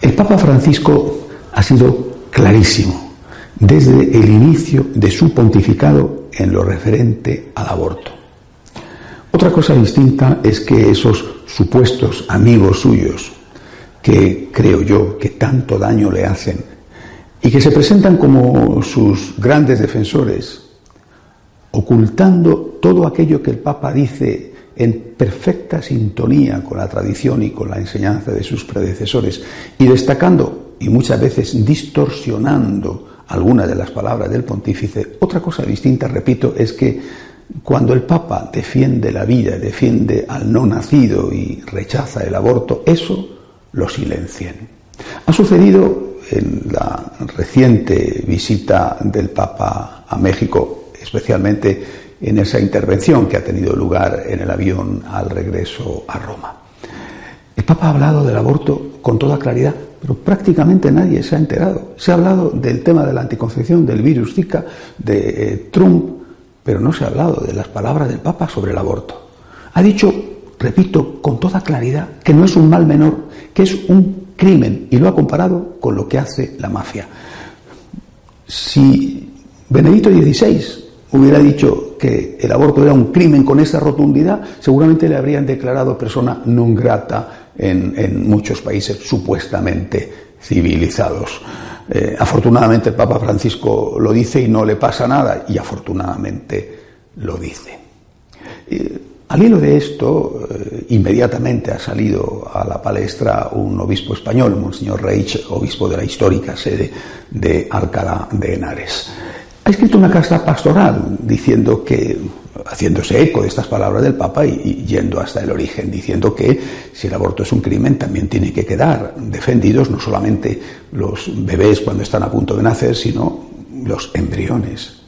El Papa Francisco ha sido clarísimo desde el inicio de su pontificado en lo referente al aborto. Otra cosa distinta es que esos supuestos amigos suyos, que creo yo que tanto daño le hacen y que se presentan como sus grandes defensores, ocultando todo aquello que el Papa dice en perfecta sintonía con la tradición y con la enseñanza de sus predecesores, y destacando y muchas veces distorsionando algunas de las palabras del pontífice, otra cosa distinta, repito, es que cuando el Papa defiende la vida, defiende al no nacido y rechaza el aborto, eso lo silencian. Ha sucedido en la reciente visita del Papa a México, especialmente en esa intervención que ha tenido lugar en el avión al regreso a Roma. El Papa ha hablado del aborto con toda claridad, pero prácticamente nadie se ha enterado. Se ha hablado del tema de la anticoncepción, del virus Zika, de eh, Trump, pero no se ha hablado de las palabras del Papa sobre el aborto. Ha dicho, repito, con toda claridad, que no es un mal menor, que es un crimen, y lo ha comparado con lo que hace la mafia. Si Benedicto XVI hubiera dicho que el aborto era un crimen con esa rotundidad, seguramente le habrían declarado persona non grata en, muchos países supuestamente civilizados. Eh, afortunadamente el Papa Francisco lo dice y no le pasa nada, y afortunadamente lo dice. Eh, al hilo de esto, eh, inmediatamente ha salido a la palestra un obispo español, Monseñor Reich, obispo de la histórica sede de Alcalá de Henares ha escrito una carta pastoral diciendo que, haciéndose eco de estas palabras del Papa y, yendo hasta el origen, diciendo que si el aborto es un crimen también tiene que quedar defendidos no solamente los bebés cuando están a punto de nacer, sino los embriones.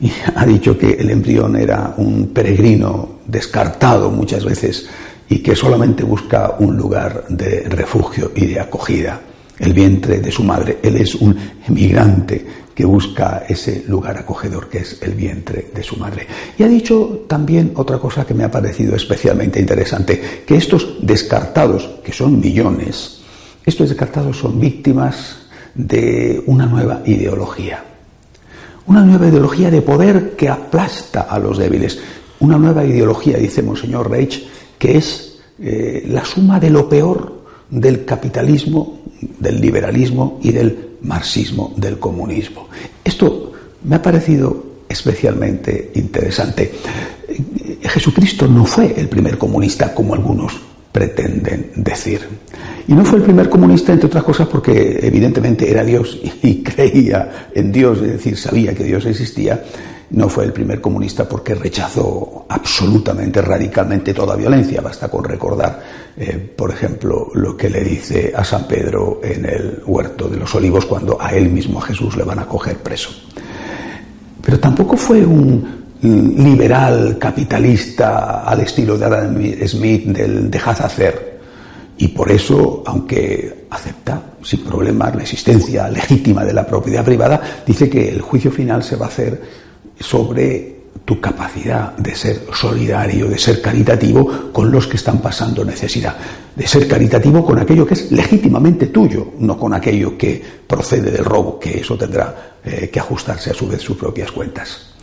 Y ha dicho que el embrión era un peregrino descartado muchas veces y que solamente busca un lugar de refugio y de acogida el vientre de su madre. Él es un emigrante que busca ese lugar acogedor que es el vientre de su madre. Y ha dicho también otra cosa que me ha parecido especialmente interesante, que estos descartados, que son millones, estos descartados son víctimas de una nueva ideología. Una nueva ideología de poder que aplasta a los débiles. Una nueva ideología, dice Monseñor Reich, que es eh, la suma de lo peor del capitalismo del liberalismo y del marxismo, del comunismo. Esto me ha parecido especialmente interesante. Jesucristo no fue el primer comunista como algunos pretenden decir. Y no fue el primer comunista, entre otras cosas, porque evidentemente era Dios y creía en Dios, es decir, sabía que Dios existía, no fue el primer comunista porque rechazó absolutamente, radicalmente toda violencia. Basta con recordar, eh, por ejemplo, lo que le dice a San Pedro en el huerto de los olivos cuando a él mismo, a Jesús, le van a coger preso. Pero tampoco fue un liberal capitalista al estilo de Adam Smith del dejad hacer. Y por eso, aunque acepta sin problemas la existencia legítima de la propiedad privada, dice que el juicio final se va a hacer sobre tu capacidad de ser solidario, de ser caritativo con los que están pasando necesidad, de ser caritativo con aquello que es legítimamente tuyo, no con aquello que procede del robo, que eso tendrá eh, que ajustarse a su vez sus propias cuentas.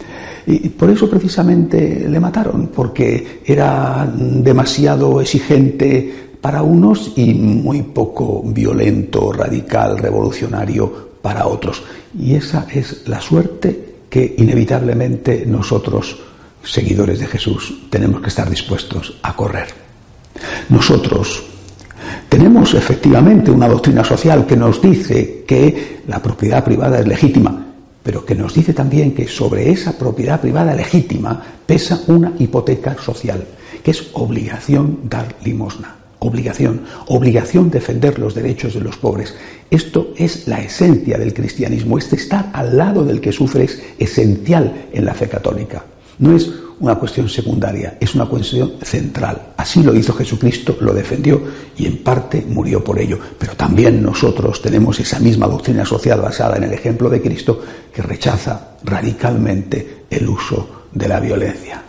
Y por eso precisamente le mataron, porque era demasiado exigente para unos y muy poco violento, radical, revolucionario para otros. Y esa es la suerte que inevitablemente nosotros, seguidores de Jesús, tenemos que estar dispuestos a correr. Nosotros, Tenemos efectivamente una doctrina social que nos dice que la propiedad privada es legítima, pero que nos dice también que sobre esa propiedad privada legítima pesa una hipoteca social, que es obligación dar limosna. Obligación, obligación defender los derechos de los pobres. Esto es la esencia del cristianismo. Este estar al lado del que sufre es esencial en la fe católica. No es una cuestión secundaria, es una cuestión central. Así lo hizo Jesucristo, lo defendió y en parte murió por ello. Pero también nosotros tenemos esa misma doctrina social basada en el ejemplo de Cristo que rechaza radicalmente el uso de la violencia.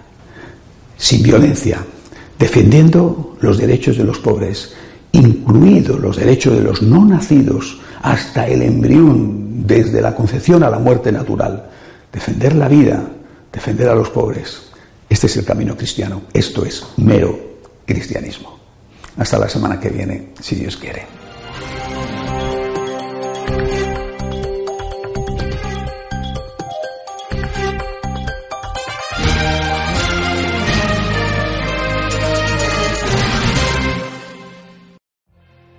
Sin violencia, defendiendo los derechos de los pobres, incluidos los derechos de los no nacidos hasta el embrión, desde la concepción a la muerte natural, defender la vida, defender a los pobres, este es el camino cristiano. Esto es mero cristianismo. Hasta la semana que viene, si Dios quiere.